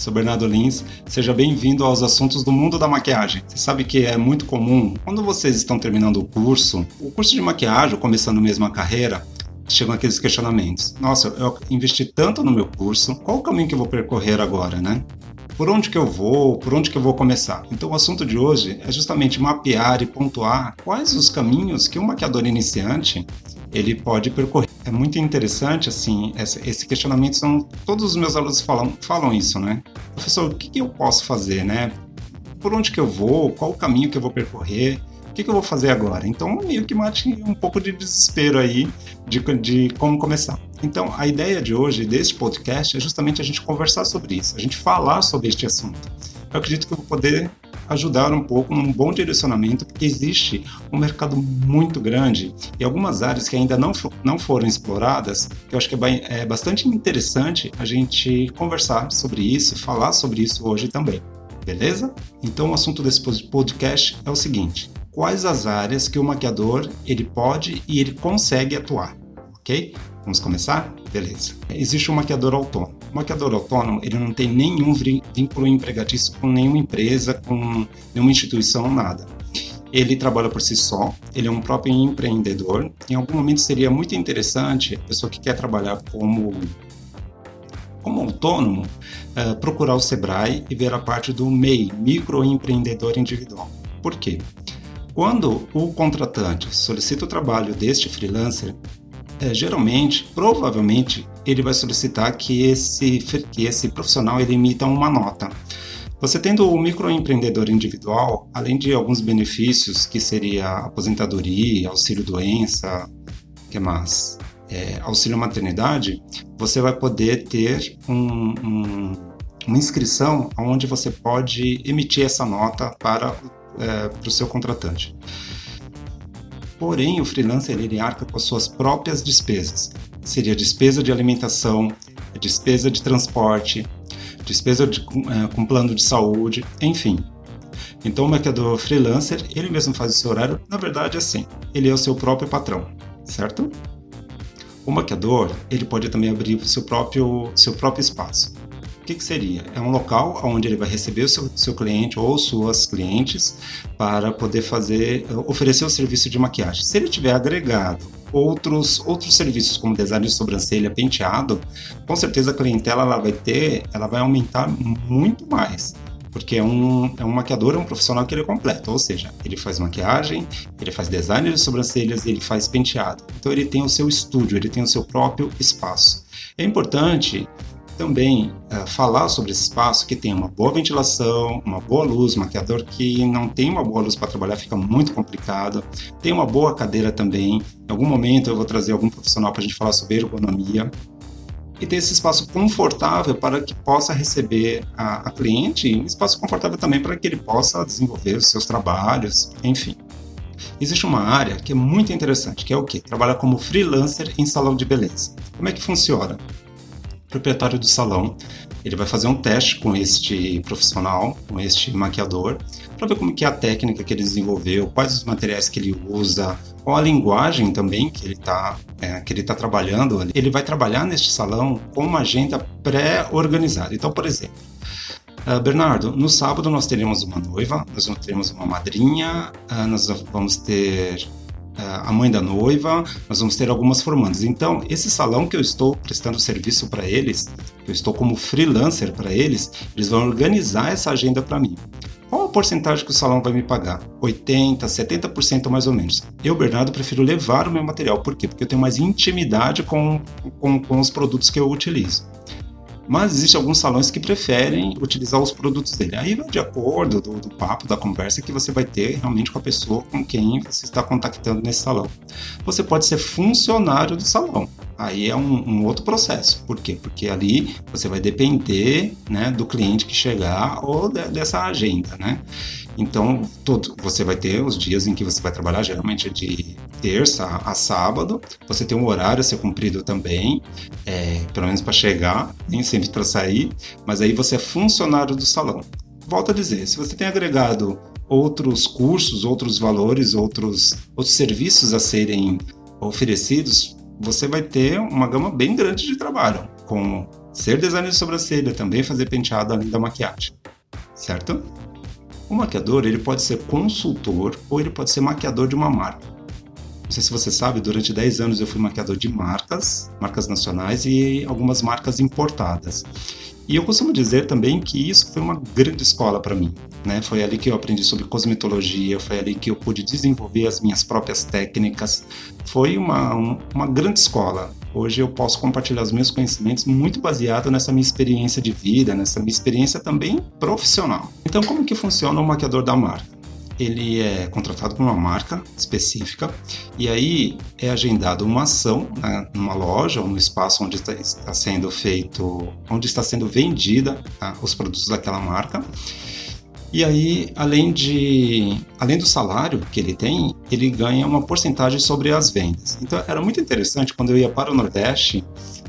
sou Bernardo Lins. Seja bem-vindo aos assuntos do mundo da maquiagem. Você sabe que é muito comum, quando vocês estão terminando o curso, o curso de maquiagem, começando mesmo a carreira, chegam aqueles questionamentos. Nossa, eu investi tanto no meu curso, qual o caminho que eu vou percorrer agora, né? Por onde que eu vou? Por onde que eu vou começar? Então o assunto de hoje é justamente mapear e pontuar quais os caminhos que um maquiador iniciante ele pode percorrer. É muito interessante, assim, esse questionamento são todos os meus alunos falam, falam isso, né? Professor, o que, que eu posso fazer, né? Por onde que eu vou? Qual o caminho que eu vou percorrer? O que, que eu vou fazer agora? Então, meio que mate um pouco de desespero aí de, de como começar. Então, a ideia de hoje, deste podcast, é justamente a gente conversar sobre isso, a gente falar sobre este assunto. Eu acredito que eu vou poder ajudar um pouco num bom direcionamento, porque existe um mercado muito grande e algumas áreas que ainda não, não foram exploradas, que eu acho que é, é bastante interessante a gente conversar sobre isso, falar sobre isso hoje também. Beleza? Então o assunto desse podcast é o seguinte: quais as áreas que o maquiador ele pode e ele consegue atuar, ok? Vamos começar? Beleza. Existe um maquiador autônomo. O maquiador autônomo ele não tem nenhum vínculo empregatício com nenhuma empresa, com nenhuma instituição, nada. Ele trabalha por si só, ele é um próprio empreendedor. Em algum momento seria muito interessante a pessoa que quer trabalhar como como autônomo, uh, procurar o Sebrae e ver a parte do MEI, microempreendedor individual. Por quê? Quando o contratante solicita o trabalho deste freelancer, é, geralmente, provavelmente, ele vai solicitar que esse, que esse profissional ele emita uma nota. Você tendo o microempreendedor individual, além de alguns benefícios, que seria aposentadoria, auxílio doença, que mais? É, auxílio maternidade, você vai poder ter um, um, uma inscrição onde você pode emitir essa nota para é, para o seu contratante. Porém, o freelancer ele arca com as suas próprias despesas. Seria despesa de alimentação, despesa de transporte, despesa de, é, com plano de saúde, enfim. Então, o maquiador freelancer, ele mesmo faz o seu horário, na verdade, assim, ele é o seu próprio patrão, certo? O maquiador, ele pode também abrir seu próprio, seu próprio espaço que, que seria? É um local onde ele vai receber o seu, seu cliente ou suas clientes para poder fazer, oferecer o serviço de maquiagem. Se ele tiver agregado outros, outros serviços como design de sobrancelha, penteado, com certeza a clientela ela vai ter, ela vai aumentar muito mais porque é um, é um maquiador, é um profissional que ele é completo, ou seja, ele faz maquiagem, ele faz design de sobrancelhas, ele faz penteado. Então ele tem o seu estúdio, ele tem o seu próprio espaço. É importante também uh, falar sobre esse espaço que tem uma boa ventilação, uma boa luz, maquiador que não tem uma boa luz para trabalhar fica muito complicado, tem uma boa cadeira também. Em algum momento eu vou trazer algum profissional para a gente falar sobre ergonomia e ter esse espaço confortável para que possa receber a, a cliente e um espaço confortável também para que ele possa desenvolver os seus trabalhos, enfim. Existe uma área que é muito interessante, que é o que? Trabalhar como freelancer em salão de beleza. Como é que funciona? Proprietário do salão. Ele vai fazer um teste com este profissional, com este maquiador, para ver como que é a técnica que ele desenvolveu, quais os materiais que ele usa, qual a linguagem também que ele está é, que ele tá trabalhando. Ele vai trabalhar neste salão com uma agenda pré-organizada. Então, por exemplo, uh, Bernardo, no sábado nós teremos uma noiva, nós teremos uma madrinha, uh, nós vamos ter a mãe da noiva, nós vamos ter algumas formandas. Então, esse salão que eu estou prestando serviço para eles, que eu estou como freelancer para eles, eles vão organizar essa agenda para mim. Qual a porcentagem que o salão vai me pagar? 80, 70% mais ou menos. Eu, Bernardo, prefiro levar o meu material. Por quê? Porque eu tenho mais intimidade com, com, com os produtos que eu utilizo. Mas existem alguns salões que preferem utilizar os produtos dele. Aí vai de acordo do, do, papo, da conversa que você vai ter realmente com a pessoa com quem você está contactando nesse salão. Você pode ser funcionário do salão. Aí é um, um outro processo. Por quê? Porque ali você vai depender né, do cliente que chegar ou de, dessa agenda, né? Então, todo, você vai ter os dias em que você vai trabalhar, geralmente é de terça a sábado. Você tem um horário a ser cumprido também, é, pelo menos para chegar, nem sempre para sair, mas aí você é funcionário do salão. Volto a dizer, se você tem agregado outros cursos, outros valores, outros, outros serviços a serem oferecidos, você vai ter uma gama bem grande de trabalho, com ser designer de sobrancelha, também fazer penteado além da maquiagem, certo? O maquiador ele pode ser consultor ou ele pode ser maquiador de uma marca. Não sei se você sabe, durante 10 anos eu fui maquiador de marcas, marcas nacionais e algumas marcas importadas. E eu costumo dizer também que isso foi uma grande escola para mim. Né? Foi ali que eu aprendi sobre cosmetologia, foi ali que eu pude desenvolver as minhas próprias técnicas. Foi uma, uma grande escola. Hoje eu posso compartilhar os meus conhecimentos muito baseado nessa minha experiência de vida, nessa minha experiência também profissional. Então, como que funciona o maquiador da marca? Ele é contratado por uma marca específica e aí é agendado uma ação né, numa loja ou no espaço onde está, está, sendo feito, onde está sendo vendida tá, os produtos daquela marca. E aí, além de, além do salário que ele tem, ele ganha uma porcentagem sobre as vendas. Então, era muito interessante quando eu ia para o Nordeste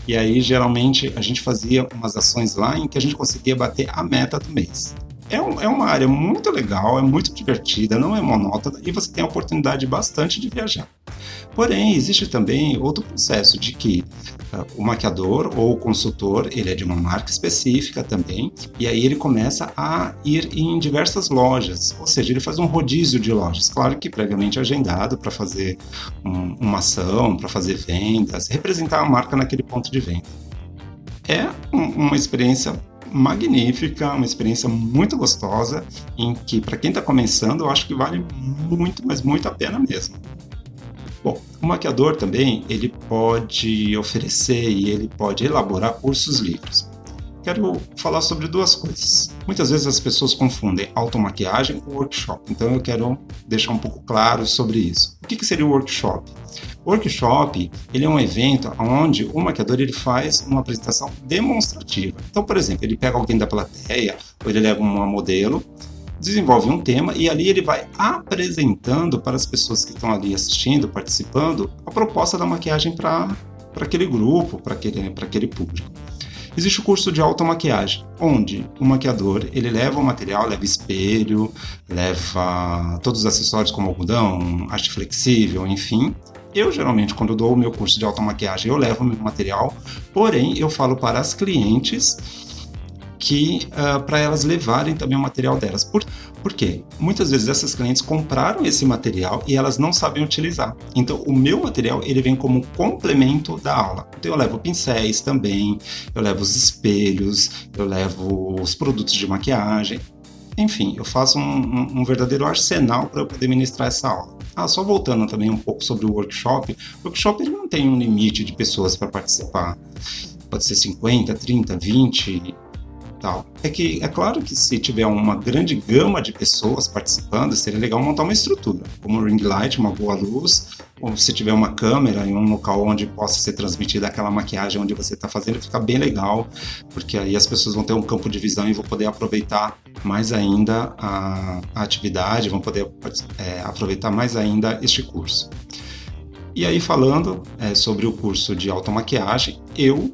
e aí geralmente a gente fazia umas ações lá em que a gente conseguia bater a meta do mês é, um, é uma área muito legal, é muito divertida, não é monótona e você tem a oportunidade bastante de viajar. Porém, existe também outro processo de que uh, o maquiador ou o consultor, ele é de uma marca específica também, e aí ele começa a ir em diversas lojas, ou seja, ele faz um rodízio de lojas, claro que previamente agendado para fazer um, uma ação, para fazer vendas, representar a marca naquele ponto de venda. É um, uma experiência magnífica, uma experiência muito gostosa, em que para quem está começando, eu acho que vale muito, mas muito a pena mesmo. Bom, o maquiador também ele pode oferecer e ele pode elaborar cursos livres. Quero falar sobre duas coisas. Muitas vezes as pessoas confundem automaquiagem com workshop, então eu quero deixar um pouco claro sobre isso. O que, que seria o workshop? Workshop, ele é um evento onde o maquiador ele faz uma apresentação demonstrativa. Então, por exemplo, ele pega alguém da plateia, ou ele leva uma modelo, desenvolve um tema e ali ele vai apresentando para as pessoas que estão ali assistindo, participando, a proposta da maquiagem para aquele grupo, para aquele, aquele público. Existe o curso de automaquiagem, onde o maquiador ele leva o material, leva espelho, leva todos os acessórios como algodão, haste flexível, enfim, eu geralmente, quando dou o meu curso de automaquiagem, eu levo o meu material, porém eu falo para as clientes que uh, ah, para elas levarem também o material delas. Por, por quê? Muitas vezes essas clientes compraram esse material e elas não sabem utilizar. Então, o meu material ele vem como complemento da aula. Então, eu levo pincéis também, eu levo os espelhos, eu levo os produtos de maquiagem. Enfim, eu faço um, um, um verdadeiro arsenal para eu poder ministrar essa aula. Ah, só voltando também um pouco sobre o workshop, o workshop ele não tem um limite de pessoas para participar. Pode ser 50, 30, 20, tal. É que é claro que se tiver uma grande gama de pessoas participando, seria legal montar uma estrutura, como um ring light, uma boa luz, ou se tiver uma câmera em um local onde possa ser transmitida aquela maquiagem onde você está fazendo, fica bem legal, porque aí as pessoas vão ter um campo de visão e vão poder aproveitar mais ainda a, a atividade, vão poder é, aproveitar mais ainda este curso. E aí falando é, sobre o curso de automaquiagem, eu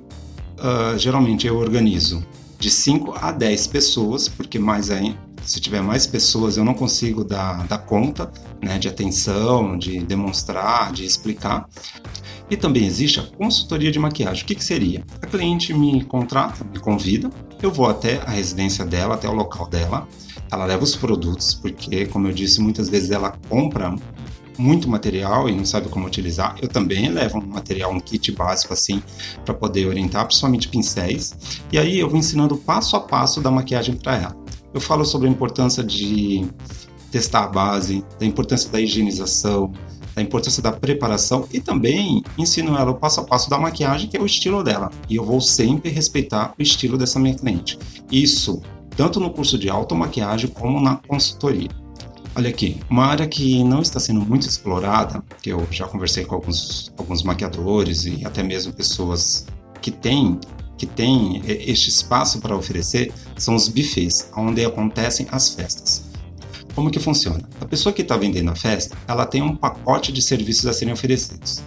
uh, geralmente eu organizo de 5 a 10 pessoas, porque mais aí, se tiver mais pessoas eu não consigo dar, dar conta né, de atenção, de demonstrar, de explicar. E também existe a consultoria de maquiagem. O que, que seria? A cliente me contrata, me convida, eu vou até a residência dela, até o local dela, ela leva os produtos, porque, como eu disse, muitas vezes ela compra muito material e não sabe como utilizar, eu também levo um material, um kit básico assim, para poder orientar, principalmente pincéis. E aí eu vou ensinando passo a passo da maquiagem para ela. Eu falo sobre a importância de testar a base, da importância da higienização, da importância da preparação e também ensino ela o passo a passo da maquiagem, que é o estilo dela. E eu vou sempre respeitar o estilo dessa minha cliente. Isso tanto no curso de automaquiagem como na consultoria. Olha aqui, uma área que não está sendo muito explorada, que eu já conversei com alguns, alguns maquiadores e até mesmo pessoas que têm que tem este espaço para oferecer são os buffets, onde acontecem as festas. Como que funciona? A pessoa que está vendendo a festa, ela tem um pacote de serviços a serem oferecidos.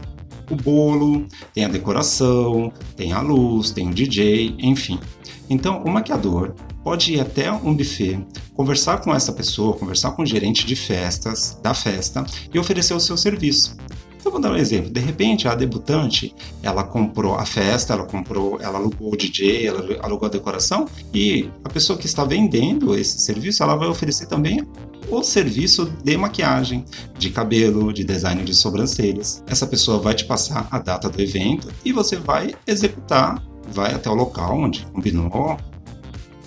O bolo, tem a decoração, tem a luz, tem o DJ, enfim. Então, o maquiador pode ir até um buffet, conversar com essa pessoa, conversar com o gerente de festas, da festa e oferecer o seu serviço. Então vou dar um exemplo. De repente a debutante, ela comprou a festa, ela comprou, ela alugou o DJ, ela alugou a decoração e a pessoa que está vendendo esse serviço, ela vai oferecer também o serviço de maquiagem, de cabelo, de design de sobrancelhas. Essa pessoa vai te passar a data do evento e você vai executar, vai até o local onde combinou,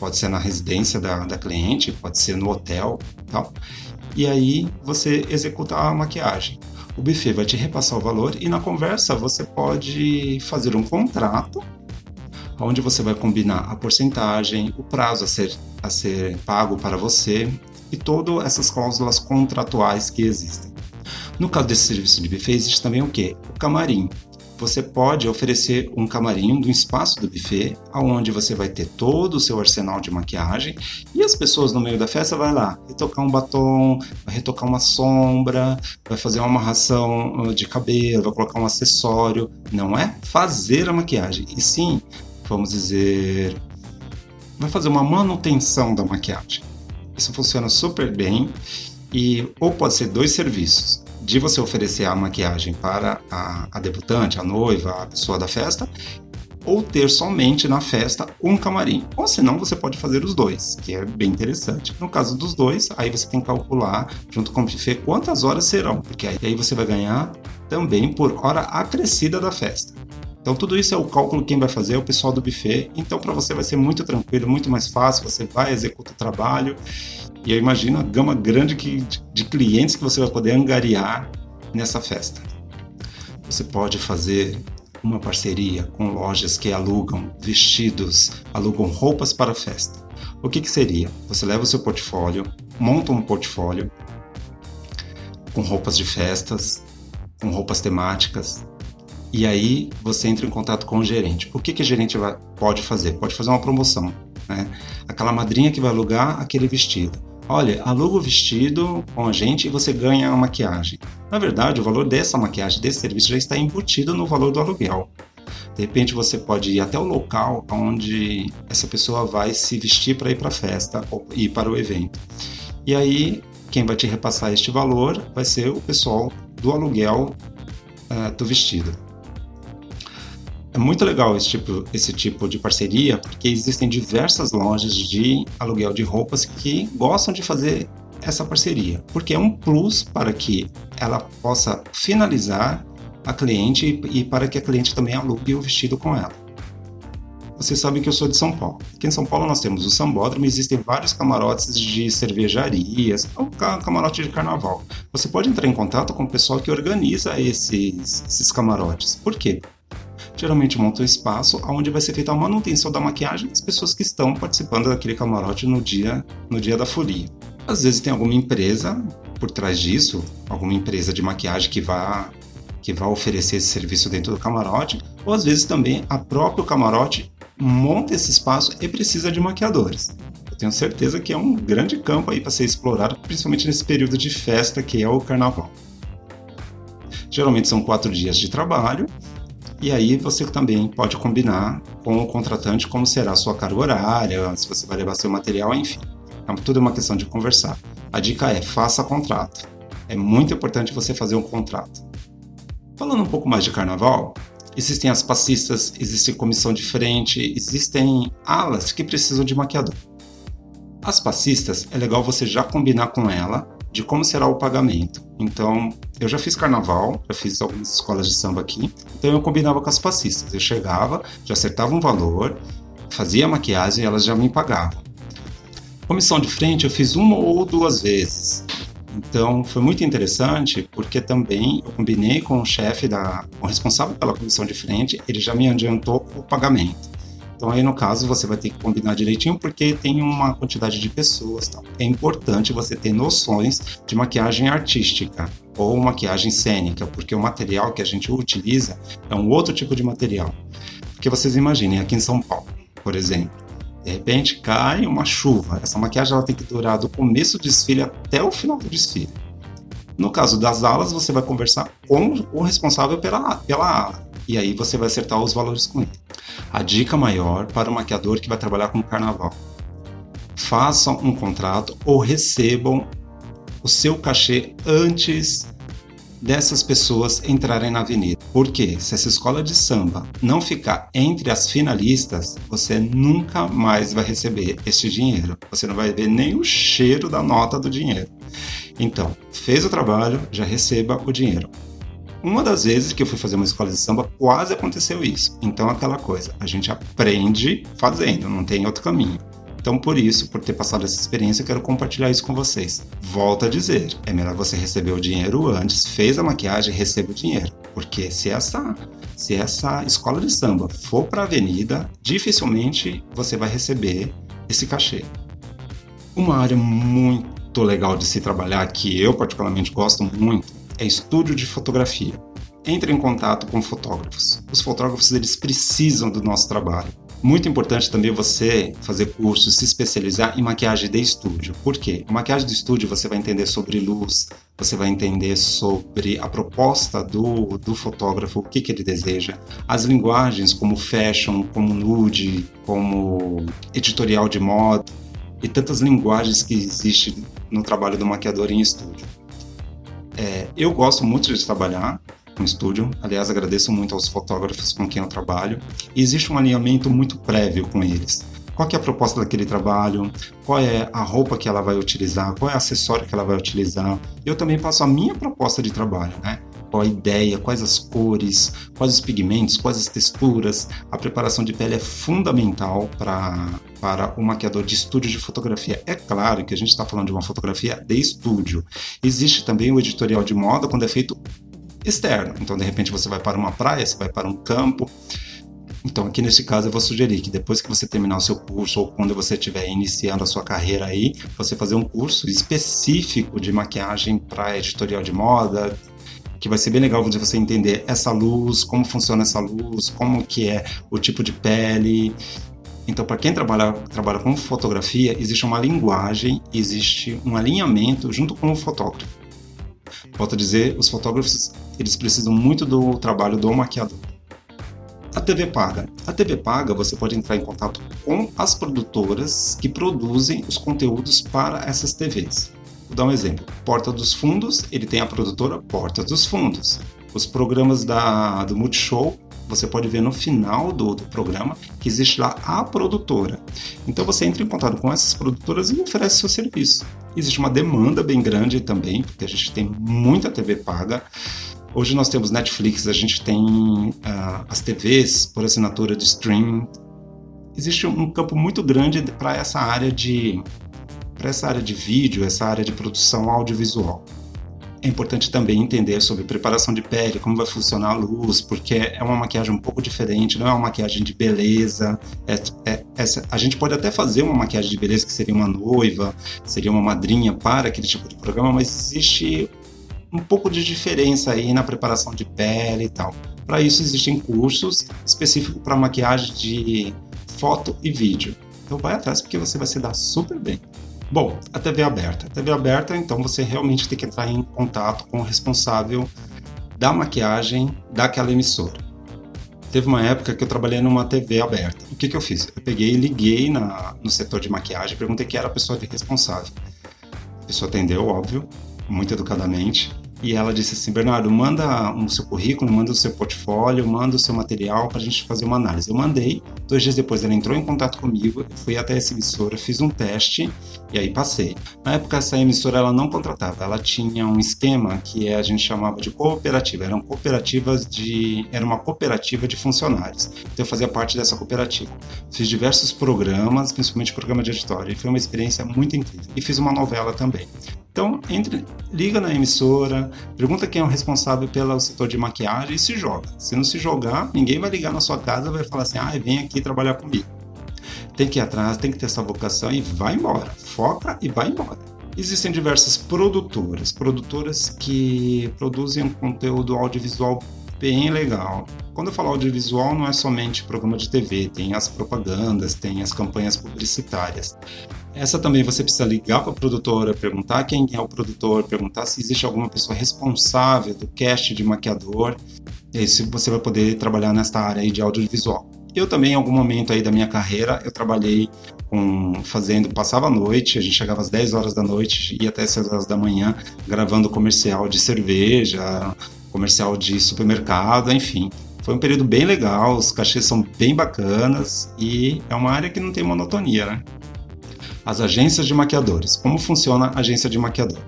pode ser na residência da, da cliente, pode ser no hotel, tal. E aí você executa a maquiagem o buffet vai te repassar o valor e na conversa você pode fazer um contrato onde você vai combinar a porcentagem, o prazo a ser, a ser pago para você e todas essas cláusulas contratuais que existem. No caso desse serviço de buffet, existe também o que? O camarim você pode oferecer um camarim do espaço do buffet, aonde você vai ter todo o seu arsenal de maquiagem e as pessoas no meio da festa vai lá retocar um batom, vai retocar uma sombra, vai fazer uma amarração uh, de cabelo, vai colocar um acessório. Não é fazer a maquiagem, e sim, vamos dizer, vai fazer uma manutenção da maquiagem. Isso funciona super bem e ou pode ser dois serviços de você oferecer a maquiagem para a, a debutante, a noiva, a pessoa da festa, ou ter somente na festa um camarim. Ou senão você pode fazer os dois, que é bem interessante. No caso dos dois, aí você tem que calcular junto com o buffet quantas horas serão, porque aí você vai ganhar também por hora acrescida da festa. Então tudo isso é o cálculo quem vai fazer é o pessoal do buffet. Então para você vai ser muito tranquilo, muito mais fácil, você vai executa o trabalho e eu imagino a gama grande que, de clientes que você vai poder angariar nessa festa. Você pode fazer uma parceria com lojas que alugam vestidos, alugam roupas para festa. O que, que seria? Você leva o seu portfólio, monta um portfólio com roupas de festas, com roupas temáticas, e aí você entra em contato com o gerente. O que, que o gerente vai, pode fazer? Pode fazer uma promoção. Né? Aquela madrinha que vai alugar aquele vestido olha, aluga o vestido com a gente e você ganha a maquiagem. Na verdade, o valor dessa maquiagem, desse serviço, já está embutido no valor do aluguel. De repente você pode ir até o local onde essa pessoa vai se vestir para ir para a festa ou ir para o evento. E aí, quem vai te repassar este valor vai ser o pessoal do aluguel uh, do vestido. É muito legal esse tipo, esse tipo de parceria, porque existem diversas lojas de aluguel de roupas que gostam de fazer essa parceria, porque é um plus para que ela possa finalizar a cliente e para que a cliente também alugue o vestido com ela. Vocês sabem que eu sou de São Paulo. Aqui em São Paulo nós temos o Sambódromo, existem vários camarotes de cervejarias, ou camarote de carnaval. Você pode entrar em contato com o pessoal que organiza esses, esses camarotes. Por quê? Geralmente monta um espaço onde vai ser feita a manutenção da maquiagem das pessoas que estão participando daquele camarote no dia, no dia da folia. Às vezes tem alguma empresa por trás disso, alguma empresa de maquiagem que vá que vai oferecer esse serviço dentro do camarote, ou às vezes também a próprio camarote monta esse espaço e precisa de maquiadores. Eu tenho certeza que é um grande campo aí para ser explorado, principalmente nesse período de festa que é o carnaval. Geralmente são quatro dias de trabalho e aí você também pode combinar com o contratante como será a sua carga horária, se você vai levar seu material, enfim. Então, tudo é uma questão de conversar. A dica é faça contrato. É muito importante você fazer um contrato. Falando um pouco mais de carnaval, existem as passistas, existe comissão de frente, existem alas que precisam de maquiador. As passistas, é legal você já combinar com ela de como será o pagamento. Então, eu já fiz carnaval, já fiz algumas escolas de samba aqui, então eu combinava com as passistas. Eu chegava, já acertava um valor, fazia a maquiagem e elas já me pagavam. Comissão de frente eu fiz uma ou duas vezes. Então foi muito interessante porque também eu combinei com o chefe da, o responsável pela comissão de frente, ele já me adiantou o pagamento. Então aí no caso você vai ter que combinar direitinho porque tem uma quantidade de pessoas. Tá? É importante você ter noções de maquiagem artística ou maquiagem cênica, porque o material que a gente utiliza é um outro tipo de material. Porque vocês imaginem, aqui em São Paulo, por exemplo, de repente cai uma chuva. Essa maquiagem ela tem que durar do começo do desfile até o final do desfile. No caso das alas, você vai conversar com o responsável pela, pela ala. E aí você vai acertar os valores com ele. A dica maior para o maquiador que vai trabalhar com carnaval: façam um contrato ou recebam o seu cachê antes dessas pessoas entrarem na avenida. Porque se essa escola de samba não ficar entre as finalistas, você nunca mais vai receber este dinheiro. Você não vai ver nem o cheiro da nota do dinheiro. Então, fez o trabalho, já receba o dinheiro. Uma das vezes que eu fui fazer uma escola de samba, quase aconteceu isso. Então, aquela coisa, a gente aprende fazendo, não tem outro caminho. Então, por isso, por ter passado essa experiência, eu quero compartilhar isso com vocês. Volto a dizer, é melhor você receber o dinheiro antes, fez a maquiagem, receba o dinheiro. Porque se essa, se essa escola de samba for para a avenida, dificilmente você vai receber esse cachê. Uma área muito legal de se trabalhar, que eu particularmente gosto muito, é estúdio de fotografia. Entre em contato com fotógrafos. Os fotógrafos eles precisam do nosso trabalho muito importante também você fazer cursos, se especializar em maquiagem de estúdio. Por quê? A maquiagem de estúdio você vai entender sobre luz, você vai entender sobre a proposta do, do fotógrafo, o que, que ele deseja, as linguagens como fashion, como nude, como editorial de moda e tantas linguagens que existem no trabalho do maquiador em estúdio. É, eu gosto muito de trabalhar no estúdio. Aliás, agradeço muito aos fotógrafos com quem eu trabalho. E existe um alinhamento muito prévio com eles. Qual é a proposta daquele trabalho? Qual é a roupa que ela vai utilizar? Qual é o acessório que ela vai utilizar? Eu também passo a minha proposta de trabalho, né? Qual a ideia, quais as cores, quais os pigmentos, quais as texturas. A preparação de pele é fundamental para, para o maquiador de estúdio de fotografia. É claro que a gente está falando de uma fotografia de estúdio. Existe também o editorial de moda quando é feito externo. Então, de repente, você vai para uma praia, você vai para um campo. Então, aqui nesse caso, eu vou sugerir que depois que você terminar o seu curso ou quando você estiver iniciando a sua carreira aí, você fazer um curso específico de maquiagem para editorial de moda, que vai ser bem legal de você entender essa luz, como funciona essa luz, como que é o tipo de pele. Então, para quem trabalha, trabalha com fotografia, existe uma linguagem, existe um alinhamento junto com o fotógrafo. Volto a dizer, os fotógrafos eles precisam muito do trabalho do maquiador. A TV paga. A TV paga você pode entrar em contato com as produtoras que produzem os conteúdos para essas TVs. Vou dar um exemplo. Porta dos Fundos, ele tem a produtora Porta dos Fundos. Os programas da, do Multishow você pode ver no final do, do, programa que existe lá a produtora. Então você entra em contato com essas produtoras e oferece seu serviço. Existe uma demanda bem grande também, porque a gente tem muita TV paga. Hoje nós temos Netflix, a gente tem uh, as TVs por assinatura de streaming. Existe um campo muito grande para essa área de para essa área de vídeo, essa área de produção audiovisual é importante também entender sobre preparação de pele, como vai funcionar a luz, porque é uma maquiagem um pouco diferente, não é uma maquiagem de beleza. É, é, essa, a gente pode até fazer uma maquiagem de beleza que seria uma noiva, seria uma madrinha para aquele tipo de programa, mas existe um pouco de diferença aí na preparação de pele e tal. Para isso existem cursos específicos para maquiagem de foto e vídeo. Então vai atrás porque você vai se dar super bem. Bom, a TV aberta. A TV aberta, então você realmente tem que entrar em contato com o responsável da maquiagem daquela emissora. Teve uma época que eu trabalhei numa TV aberta. O que, que eu fiz? Eu peguei e liguei na, no setor de maquiagem, perguntei quem era a pessoa responsável. A pessoa atendeu, óbvio, muito educadamente. E ela disse assim: Bernardo, manda o seu currículo, manda o seu portfólio, manda o seu material para a gente fazer uma análise. Eu mandei, dois dias depois ela entrou em contato comigo, fui até essa emissora, fiz um teste e aí passei. Na época, essa emissora ela não contratava, ela tinha um esquema que a gente chamava de cooperativa. Eram cooperativas de. Era uma cooperativa de funcionários. Então eu fazia parte dessa cooperativa. Fiz diversos programas, principalmente programa de editório, e foi uma experiência muito incrível. E fiz uma novela também. Então, entre, liga na emissora, pergunta quem é o responsável pelo setor de maquiagem e se joga. Se não se jogar, ninguém vai ligar na sua casa e vai falar assim: ah, vem aqui trabalhar comigo. Tem que ir atrás, tem que ter essa vocação e vai embora. Foca e vai embora. Existem diversas produtoras, produtoras que produzem um conteúdo audiovisual bem legal. Quando eu falo audiovisual, não é somente programa de TV, tem as propagandas, tem as campanhas publicitárias. Essa também você precisa ligar para a produtora, perguntar quem é o produtor, perguntar se existe alguma pessoa responsável do cast de maquiador. E você vai poder trabalhar nesta área aí de audiovisual. Eu também, em algum momento aí da minha carreira, eu trabalhei com, fazendo, passava a noite, a gente chegava às 10 horas da noite, ia até 6 horas da manhã, gravando comercial de cerveja, comercial de supermercado, enfim. Foi um período bem legal, os cachês são bem bacanas e é uma área que não tem monotonia, né? As agências de maquiadores. Como funciona a agência de maquiador?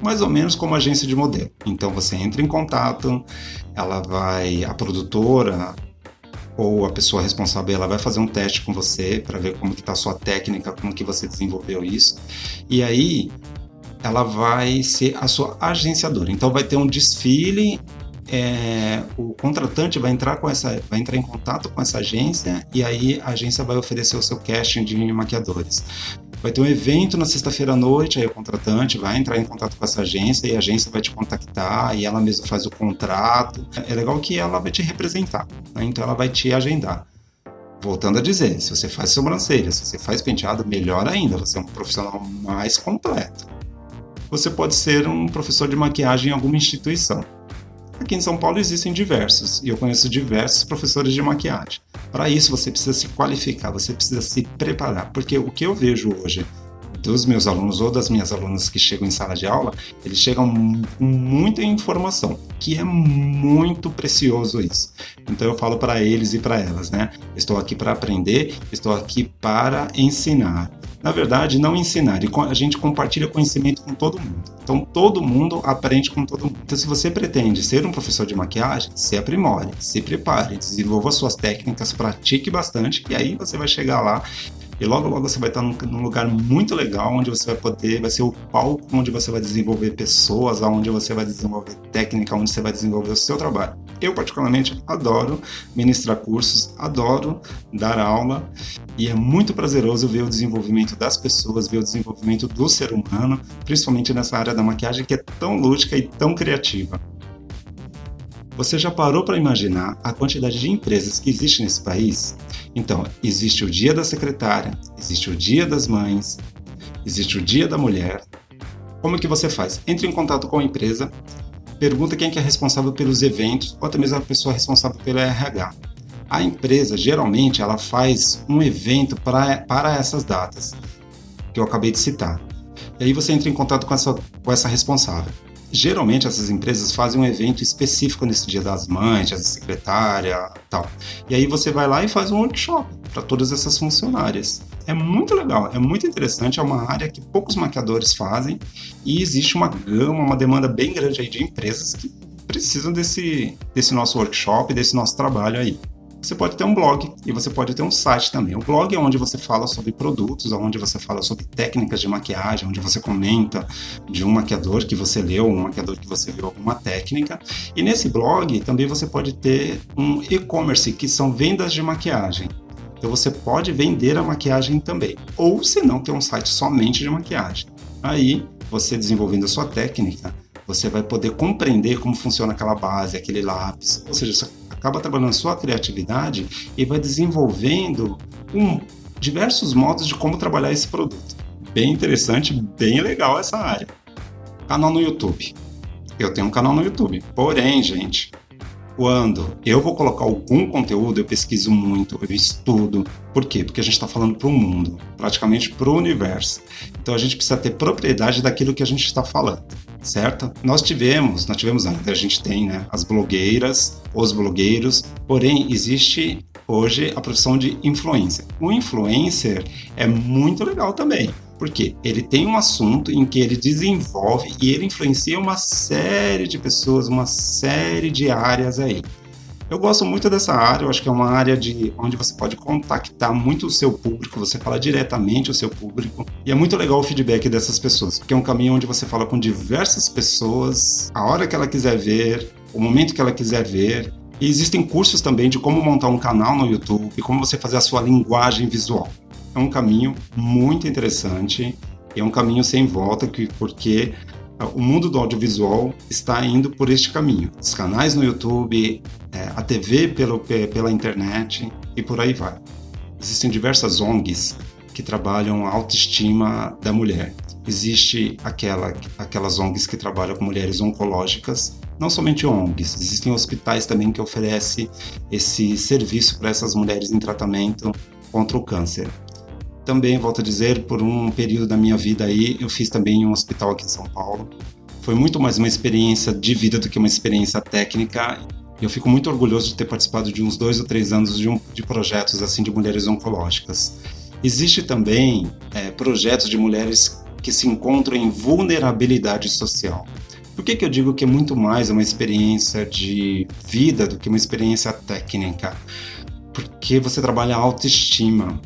Mais ou menos como agência de modelo. Então você entra em contato, ela vai, a produtora, ou a pessoa responsável ela vai fazer um teste com você para ver como está a sua técnica, como que você desenvolveu isso. E aí ela vai ser a sua agenciadora. Então vai ter um desfile, é, o contratante vai entrar com essa, vai entrar em contato com essa agência e aí a agência vai oferecer o seu casting de maquiadores. Vai ter um evento na sexta-feira à noite, aí o contratante vai entrar em contato com essa agência e a agência vai te contactar e ela mesma faz o contrato. É legal que ela vai te representar, né? então ela vai te agendar. Voltando a dizer, se você faz sobrancelha, se você faz penteado, melhor ainda, você é um profissional mais completo. Você pode ser um professor de maquiagem em alguma instituição. Aqui em São Paulo existem diversos, e eu conheço diversos professores de maquiagem. Para isso você precisa se qualificar, você precisa se preparar, porque o que eu vejo hoje dos meus alunos ou das minhas alunas que chegam em sala de aula, eles chegam com muita informação, que é muito precioso isso. Então eu falo para eles e para elas, né? Estou aqui para aprender, estou aqui para ensinar na verdade, não ensinar. A gente compartilha conhecimento com todo mundo. Então, todo mundo aprende com todo mundo. Então, se você pretende ser um professor de maquiagem, se aprimore, se prepare, desenvolva suas técnicas, pratique bastante e aí você vai chegar lá e logo, logo você vai estar num, num, lugar muito legal, onde você vai poder, vai ser o palco onde você vai desenvolver pessoas, onde você vai desenvolver técnica, onde você vai desenvolver o seu trabalho. Eu, particularmente, adoro ministrar cursos, adoro dar aula e é muito prazeroso ver o desenvolvimento das pessoas, ver o desenvolvimento do ser humano, principalmente nessa área da maquiagem que é tão lúdica e tão criativa. Você já parou para imaginar a quantidade de empresas que existe nesse país? Então, existe o Dia da Secretária, existe o Dia das Mães, existe o Dia da Mulher. Como que você faz? Entre em contato com a empresa, pergunta quem que é responsável pelos eventos ou até mesmo a pessoa responsável pelo RH. A empresa, geralmente, ela faz um evento pra, para essas datas que eu acabei de citar. E aí você entra em contato com essa, com essa responsável. Geralmente essas empresas fazem um evento específico nesse Dia das Mães, Dia da Secretária, tal. E aí você vai lá e faz um workshop para todas essas funcionárias. É muito legal, é muito interessante, é uma área que poucos maquiadores fazem e existe uma gama, uma demanda bem grande aí de empresas que precisam desse, desse nosso workshop, desse nosso trabalho aí. Você pode ter um blog e você pode ter um site também. O blog é onde você fala sobre produtos, onde você fala sobre técnicas de maquiagem, onde você comenta de um maquiador que você leu, um maquiador que você viu alguma técnica. E nesse blog também você pode ter um e-commerce, que são vendas de maquiagem. Então você pode vender a maquiagem também. Ou se não, ter um site somente de maquiagem. Aí, você desenvolvendo a sua técnica, você vai poder compreender como funciona aquela base, aquele lápis. Ou seja, acaba trabalhando sua criatividade e vai desenvolvendo um, diversos modos de como trabalhar esse produto. Bem interessante, bem legal essa área. Canal no YouTube. Eu tenho um canal no YouTube. Porém, gente, quando eu vou colocar algum conteúdo, eu pesquiso muito, eu estudo. Por quê? Porque a gente está falando para o mundo, praticamente para o universo. Então a gente precisa ter propriedade daquilo que a gente está falando, certo? Nós tivemos, nós tivemos ainda, a gente tem né, as blogueiras, os blogueiros, porém existe hoje a profissão de influencer. O influencer é muito legal também. Porque ele tem um assunto em que ele desenvolve e ele influencia uma série de pessoas, uma série de áreas aí. Eu gosto muito dessa área, eu acho que é uma área de onde você pode contactar muito o seu público, você fala diretamente o seu público. E é muito legal o feedback dessas pessoas, porque é um caminho onde você fala com diversas pessoas, a hora que ela quiser ver, o momento que ela quiser ver. E existem cursos também de como montar um canal no YouTube, como você fazer a sua linguagem visual é um caminho muito interessante, é um caminho sem volta, porque o mundo do audiovisual está indo por este caminho. Os canais no YouTube, é, a TV pelo, pela internet e por aí vai. Existem diversas ONGs que trabalham a autoestima da mulher. Existe aquela, aquelas ONGs que trabalham com mulheres oncológicas, não somente ONGs, existem hospitais também que oferecem esse serviço para essas mulheres em tratamento contra o câncer. Também, volto a dizer, por um período da minha vida aí, eu fiz também um hospital aqui em São Paulo. Foi muito mais uma experiência de vida do que uma experiência técnica. Eu fico muito orgulhoso de ter participado de uns dois ou três anos de, um, de projetos assim de mulheres oncológicas. Existe também é, projetos de mulheres que se encontram em vulnerabilidade social. Por que, que eu digo que é muito mais uma experiência de vida do que uma experiência técnica? Porque você trabalha a autoestima.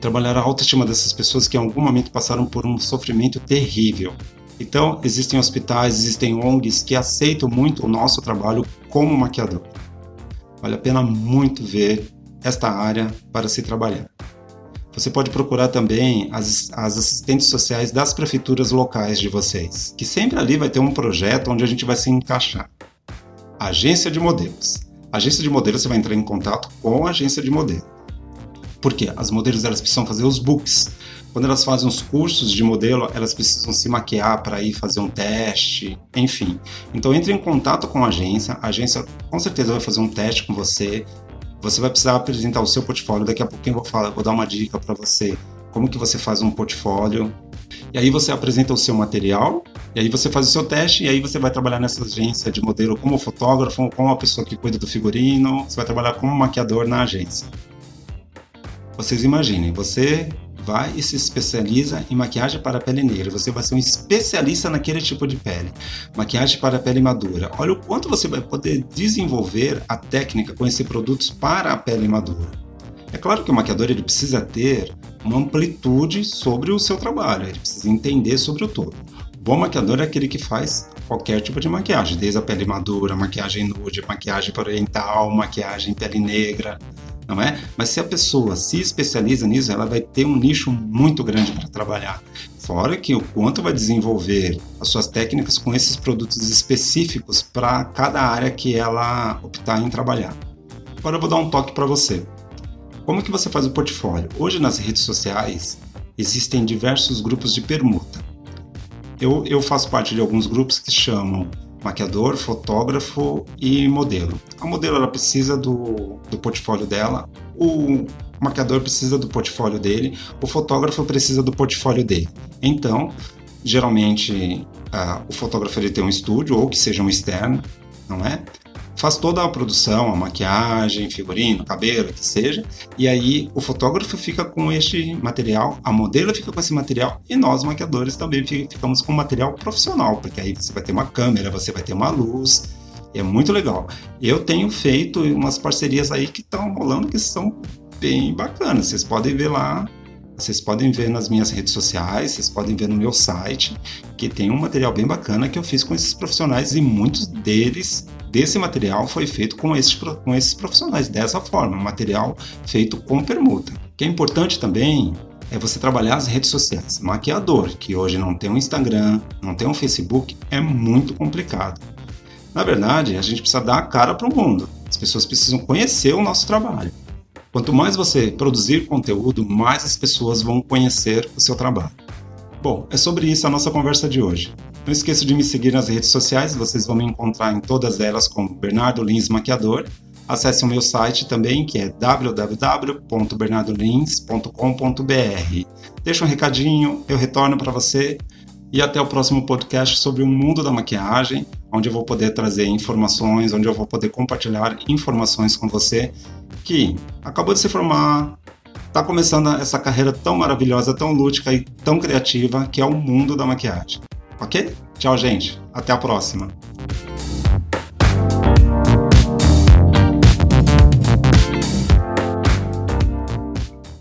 Trabalhar a autoestima dessas pessoas que em algum momento passaram por um sofrimento terrível. Então, existem hospitais, existem ONGs que aceitam muito o nosso trabalho como maquiador. Vale a pena muito ver esta área para se trabalhar. Você pode procurar também as, as assistentes sociais das prefeituras locais de vocês, que sempre ali vai ter um projeto onde a gente vai se encaixar. Agência de modelos. agência de modelos você vai entrar em contato com a agência de modelo. Porque as modelos elas precisam fazer os books. Quando elas fazem os cursos de modelo, elas precisam se maquiar para ir fazer um teste, enfim. Então entre em contato com a agência, a agência com certeza vai fazer um teste com você, você vai precisar apresentar o seu portfólio. Daqui a pouquinho eu vou, falar, vou dar uma dica para você como que você faz um portfólio. E aí você apresenta o seu material, e aí você faz o seu teste, e aí você vai trabalhar nessa agência de modelo como fotógrafo, como a pessoa que cuida do figurino, você vai trabalhar como maquiador na agência. Vocês imaginem, você vai e se especializa em maquiagem para pele negra. Você vai ser um especialista naquele tipo de pele. Maquiagem para pele madura. Olha o quanto você vai poder desenvolver a técnica, conhecer produtos para a pele madura. É claro que o maquiador ele precisa ter uma amplitude sobre o seu trabalho, ele precisa entender sobre o todo. Bom maquiador é aquele que faz qualquer tipo de maquiagem, desde a pele madura, maquiagem nude, maquiagem oriental, maquiagem pele negra, não é? Mas se a pessoa se especializa nisso, ela vai ter um nicho muito grande para trabalhar. Fora que o quanto vai desenvolver as suas técnicas com esses produtos específicos para cada área que ela optar em trabalhar. Agora eu vou dar um toque para você. Como que você faz o portfólio? Hoje nas redes sociais existem diversos grupos de permuta. Eu, eu faço parte de alguns grupos que chamam maquiador, fotógrafo e modelo. A modelo ela precisa do, do portfólio dela, o maquiador precisa do portfólio dele, o fotógrafo precisa do portfólio dele. Então, geralmente, uh, o fotógrafo ele tem um estúdio ou que seja um externo, não é? Faz toda a produção, a maquiagem, figurino, cabelo, que seja, e aí o fotógrafo fica com este material, a modelo fica com esse material e nós maquiadores também ficamos com material profissional, porque aí você vai ter uma câmera, você vai ter uma luz, é muito legal. Eu tenho feito umas parcerias aí que estão rolando que são bem bacanas, vocês podem ver lá vocês podem ver nas minhas redes sociais, vocês podem ver no meu site, que tem um material bem bacana que eu fiz com esses profissionais e muitos deles desse material foi feito com esses, com esses profissionais, dessa forma, material feito com permuta. O que é importante também é você trabalhar as redes sociais. Maquiador, que hoje não tem um Instagram, não tem um Facebook, é muito complicado. Na verdade, a gente precisa dar a cara para o mundo. As pessoas precisam conhecer o nosso trabalho. Quanto mais você produzir conteúdo, mais as pessoas vão conhecer o seu trabalho. Bom, é sobre isso a nossa conversa de hoje. Não esqueça de me seguir nas redes sociais, vocês vão me encontrar em todas elas como Bernardo Lins Maquiador. Acesse o meu site também, que é www.bernardolins.com.br. Deixa um recadinho, eu retorno para você e até o próximo podcast sobre o mundo da maquiagem, onde eu vou poder trazer informações, onde eu vou poder compartilhar informações com você que acabou de se formar, está começando essa carreira tão maravilhosa, tão lúdica e tão criativa que é o mundo da maquiagem. Ok? Tchau, gente. Até a próxima.